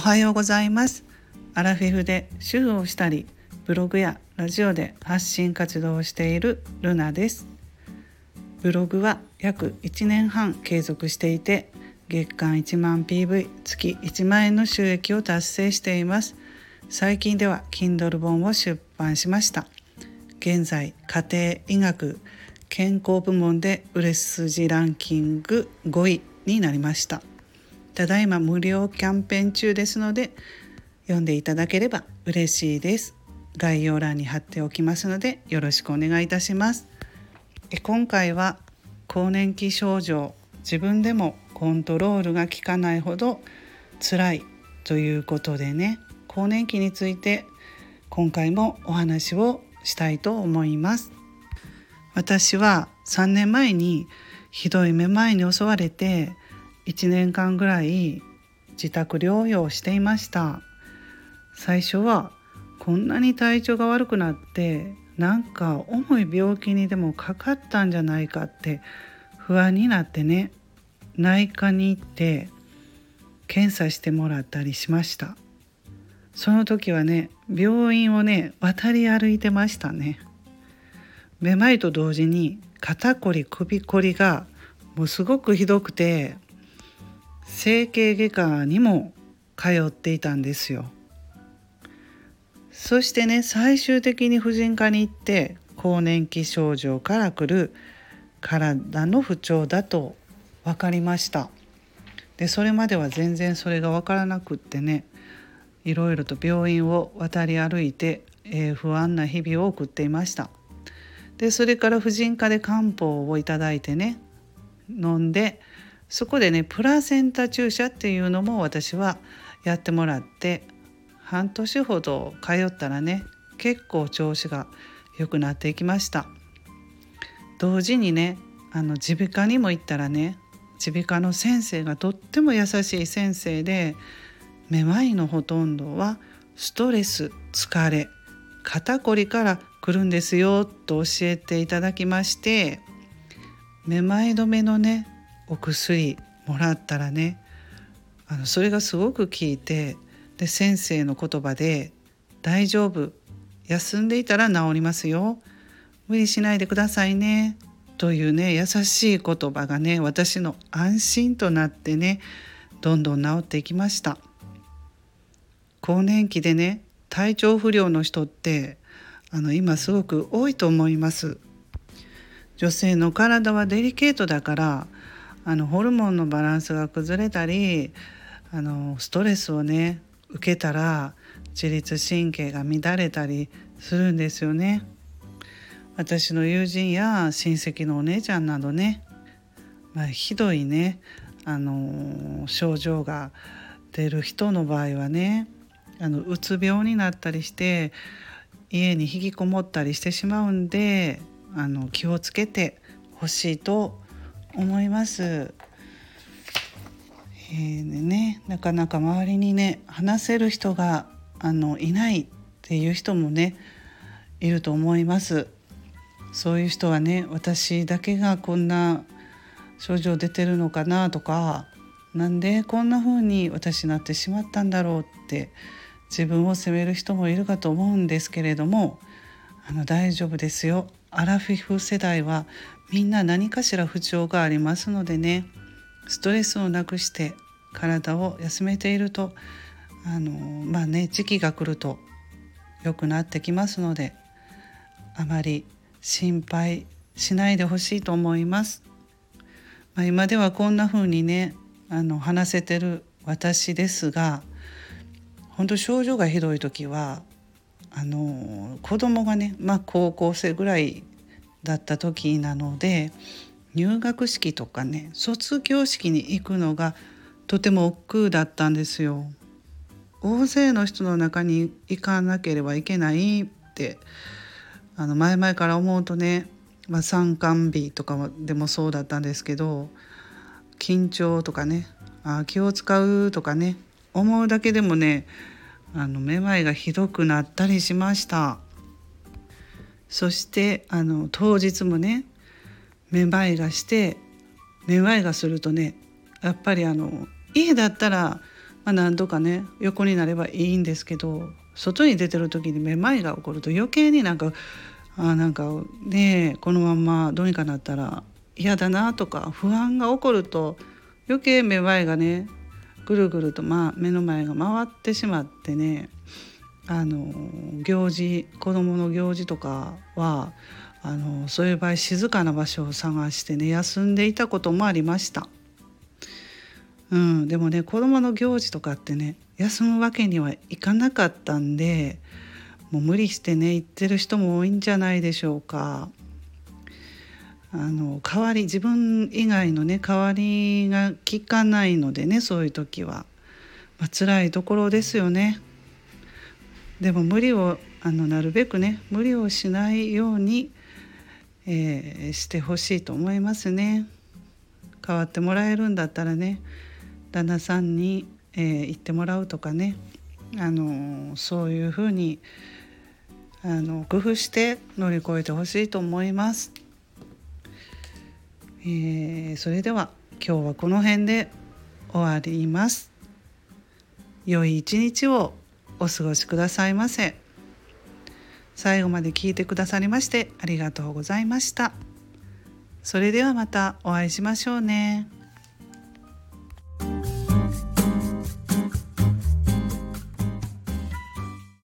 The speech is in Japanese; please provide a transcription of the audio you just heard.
おはようございます。アラフィフで主婦をしたりブログやラジオで発信活動をしているルナです。ブログは約1年半継続していて月間1万 PV 月1万円の収益を達成しています。最近では Kindle 本を出版しました。現在家庭医学健康部門で売れ筋ランキング5位になりました。ただいま無料キャンペーン中ですので読んでいただければ嬉しいです。概要欄に貼っておきますのでよろしくお願いいたします。今回は更年期症状自分でもコントロールが効かないほど辛いということでね更年期について今回もお話をしたいと思います。私は3年前にひどいめまいに襲われて1年間ぐらい自宅療養していました。最初はこんなに体調が悪くなってなんか重い病気にでもかかったんじゃないかって不安になってね内科に行って検査してもらったりしました。その時はね病院をね渡り歩いてましたね。めまいと同時に肩こり首こりがもうすごくひどくて整形外科にも通っていたんですよ。そしてね最終的に婦人科に行って更年期症状からくる体の不調だと分かりました。でそれまでは全然それが分からなくってねいろいろと病院を渡り歩いて、えー、不安な日々を送っていました。でそれから婦人科で漢方をいただいてね飲んでそこでねプラセンタ注射っていうのも私はやってもらって半年ほど通ったらね結構調子が良くなっていきました。同時にねあの耳鼻科にも行ったらね耳鼻科の先生がとっても優しい先生でめまいのほとんどはストレス疲れ肩こりから来るんですよと教えていただきましてめまい止めのねお薬もらったらねあのそれがすごく効いてで先生の言葉で「大丈夫休んでいたら治りますよ。無理しないでくださいね」というね優しい言葉がね私の安心となってねどんどん治っていきました。更年期でね体調不良の人ってあの今すごく多いと思います。女性の体はデリケートだからあのホルモンのバランスが崩れたりあのストレスをね受けたら自律神経が乱れたりするんですよね。私の友人や親戚のお姉ちゃんなどね、まあ、ひどいねあの症状が出る人の場合はねあのうつ病になったりして家に引きこもったりしてしまうんであの気をつけてほしいと思います。えー、ねなかなか周りにね話せる人があのいないっていう人もねいると思います。そういう人はね私だけがこんな症状出てるのかなとかなんでこんな風に私なってしまったんだろうって自分を責める人もいるかと思うんですけれどもあの大丈夫ですよアラフィフ世代はみんな何かしら不調がありますのでねストレスをなくして体を休めているとあのまあね時期が来ると良くなってきますのであまり心配しないでほしいと思います。まあ、今ではこんな風にねあの話せてる私ですが本当症状がひどい時はあの子供がね、まあ、高校生ぐらいだった時なので入学式とかね卒業式に行くのがとても億劫だったんですよ。大勢の人の中に行かなければいけないってあの前々から思うとね、まあ、参観日とかでもそうだったんですけど緊張とかねあ気を使うとかね思うだけでもねあのめまいがひどくなったりしました。そしてあの当日もねめまいがしてめまいがするとねやっぱりあの家だったらまあ、何度かね横になればいいんですけど外に出てる時にめまいが起こると余計になんかあなんかねこのままどうにかなったら嫌だなとか不安が起こると余計めまいがねぐるぐると、まあ、目の前が回ってしまってねあの行事子どもの行事とかはあのそういう場合静かな場所を探してね休んでいたこともありました。うん、でもね子どもの行事とかってね休むわけにはいかなかったんでもう無理してね行ってる人も多いんじゃないでしょうか。あの代わり自分以外のね代わりが効かないのでねそういう時は、まあ辛いところですよね。でも無理をあのなるべくね無理をしないように、えー、してほしいと思いますね。変わってもらえるんだったらね旦那さんに、えー、言ってもらうとかねあのそういうふうにあの工夫して乗り越えてほしいと思います。えー、それでは今日はこの辺で終わります。良い一日をお過ごしくださいませ。最後まで聞いてくださりましてありがとうございました。それではまたお会いしましょうね。